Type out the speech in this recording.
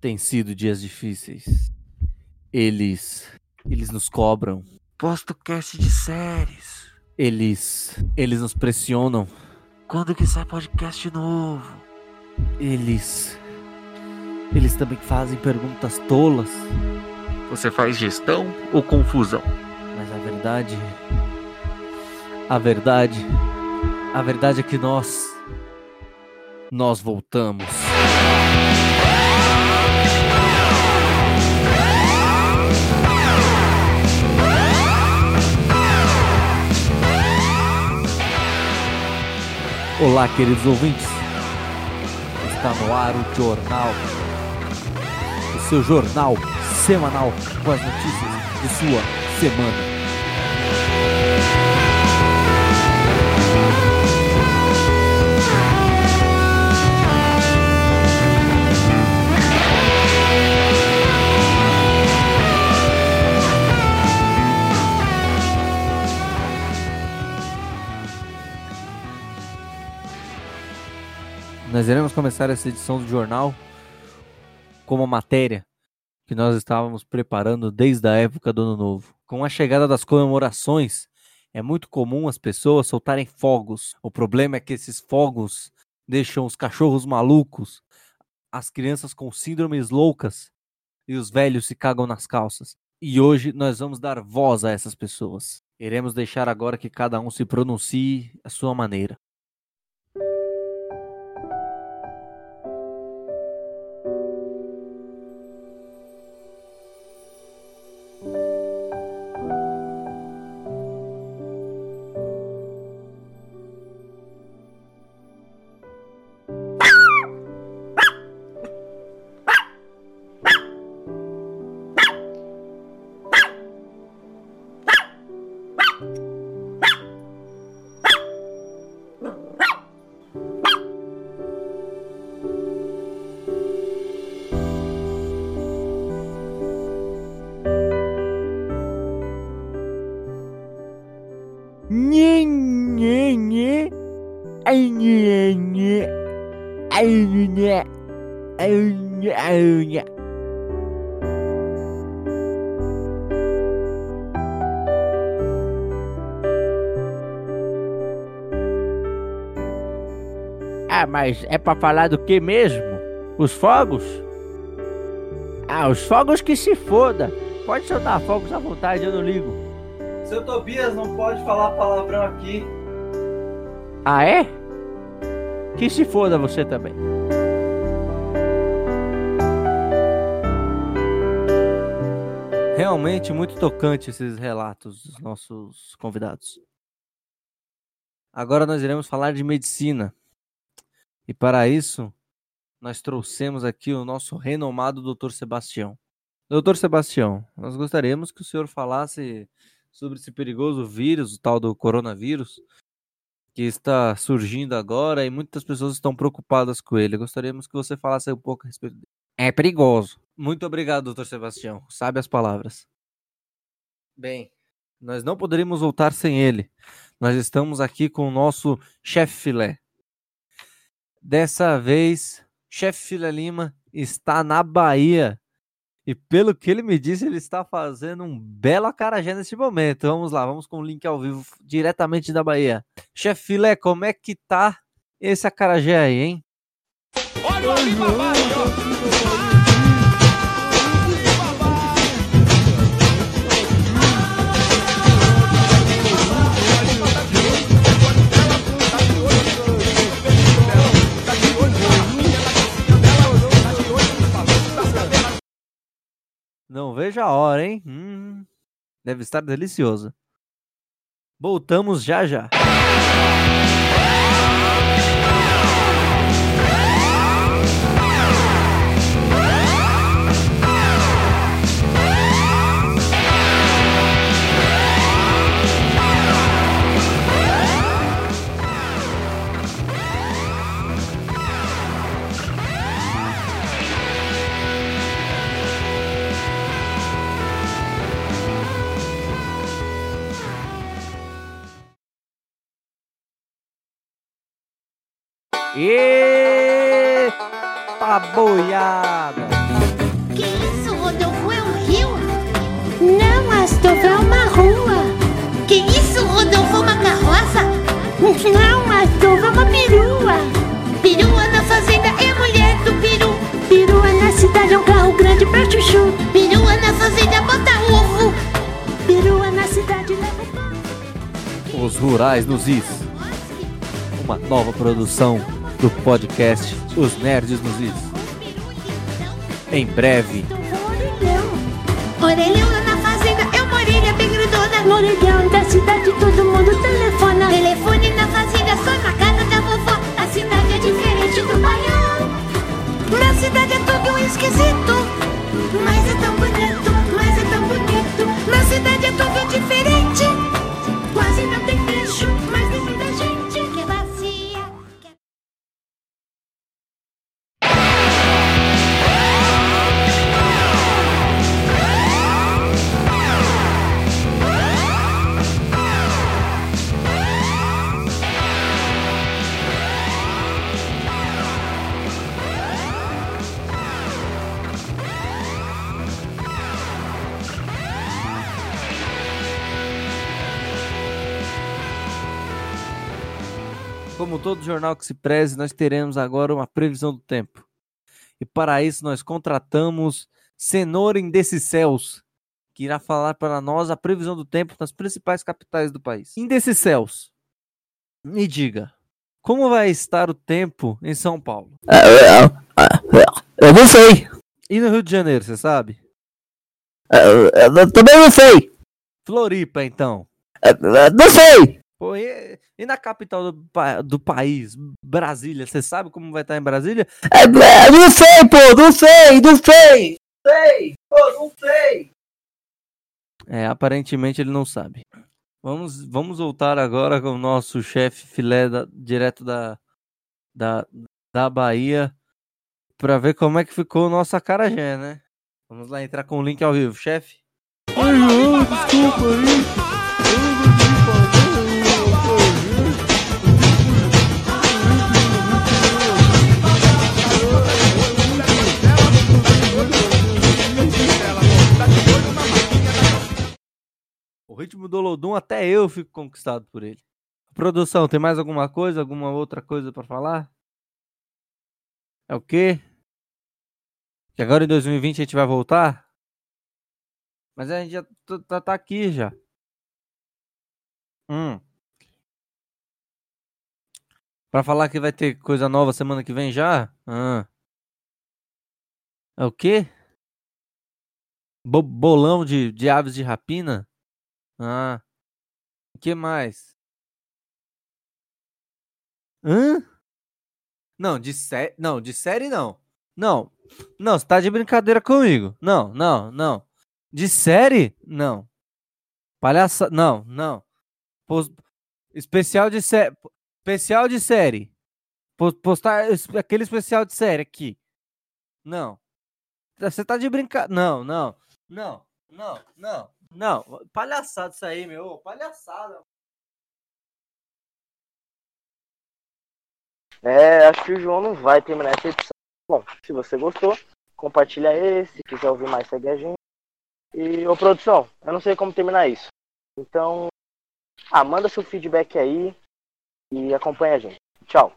Tem sido dias difíceis. Eles. Eles nos cobram. Posto cast de séries. Eles. Eles nos pressionam. Quando que sai podcast novo? Eles. Eles também fazem perguntas tolas. Você faz gestão ou confusão? Mas a verdade. A verdade. A verdade é que nós. Nós voltamos. Olá, queridos ouvintes. Está no ar o Jornal. O seu jornal semanal com as notícias de sua semana. Nós iremos começar essa edição do jornal com uma matéria que nós estávamos preparando desde a época do Ano Novo. Com a chegada das comemorações, é muito comum as pessoas soltarem fogos. O problema é que esses fogos deixam os cachorros malucos, as crianças com síndromes loucas e os velhos se cagam nas calças. E hoje nós vamos dar voz a essas pessoas. Iremos deixar agora que cada um se pronuncie à sua maneira. Nhê. Ai, nhê. Ai, nhê. Ai, nhê, ai. Ah, mas é pra falar do que mesmo? Os fogos? Ah, os fogos que se foda. Pode soltar fogos à vontade, eu não ligo. Seu Tobias não pode falar palavrão aqui. Ah, é? Que se foda você também. Realmente muito tocante esses relatos dos nossos convidados. Agora nós iremos falar de medicina. E para isso, nós trouxemos aqui o nosso renomado Dr. Sebastião. Doutor Sebastião, nós gostaríamos que o senhor falasse sobre esse perigoso vírus, o tal do coronavírus, que está surgindo agora e muitas pessoas estão preocupadas com ele. Gostaríamos que você falasse um pouco a respeito dele. É perigoso. Muito obrigado, doutor Sebastião. Sabe as palavras. Bem, nós não poderíamos voltar sem ele. Nós estamos aqui com o nosso chefe filé. Dessa vez, chefe filé Lima está na Bahia. E pelo que ele me disse, ele está fazendo um belo acarajé nesse momento. Vamos lá, vamos com o link ao vivo diretamente da Bahia. Chefe filé, como é que tá esse acarajé aí, hein? Olha o. vejo a hora, hein? Hum, deve estar delicioso. Voltamos já já. Eita tá boiada! Que isso, Rodolfo? É um rio? Não, Astolfo, é uma rua. Que isso, Rodolfo? É uma carroça? Não, Astolfo, é uma perua. Perua na fazenda é mulher do peru. Perua na cidade é um carro grande pra chuchu. Perua na fazenda bota ovo. Perua na cidade leva... Os Rurais nos Is. Uma nova produção do podcast Os Nerds nos Is. Em breve. Orelhão na fazenda é uma orelha bem grudona. No orelhão da cidade todo mundo telefona. Como todo jornal que se preze, nós teremos agora uma previsão do tempo. E para isso nós contratamos Cenoura Indecicels, que irá falar para nós a previsão do tempo nas principais capitais do país. Indecicels, me diga, como vai estar o tempo em São Paulo? Eu não sei. E no Rio de Janeiro, você sabe? Eu também não sei. Floripa, então. Não sei. Pô, e, e na capital do, do país, Brasília, você sabe como vai estar em Brasília? Não sei, pô. Não sei. Não sei. Sei. Pô, não sei. É, aparentemente ele não sabe. Vamos, vamos voltar agora com o nosso chefe filé da- direto da, da, da Bahia para ver como é que ficou o nosso acarajé, né? Vamos lá entrar com o link ao vivo, chefe. O ritmo do Lodum até eu fico conquistado por ele. Produção, tem mais alguma coisa, alguma outra coisa para falar? É o quê? Que agora em 2020 a gente vai voltar? Mas a gente já tá, tá- tá aqui já. Hum. Pra falar que vai ter coisa nova semana que vem já? Ah. É o quê? Bo- bolão de, de aves de rapina? Ah. O que mais? Hã? Não, de série. Não, de série não. Não. Não, você tá de brincadeira comigo. Não, não, não. De série? Não. Palhaça. Não, não. Especial de série. Especial de série. Po- Postar aquele especial de série aqui. Não. Você tá de brincadeira. Não, não. Não, não, não. Não. Palhaçada isso aí, meu. Palhaçada. É, acho que o João não vai terminar essa edição. Bom, se você gostou, compartilha esse. Se quiser ouvir mais, segue a gente. E, ô produção, eu não sei como terminar isso. Então, ah, manda seu feedback aí e acompanha a gente. Tchau.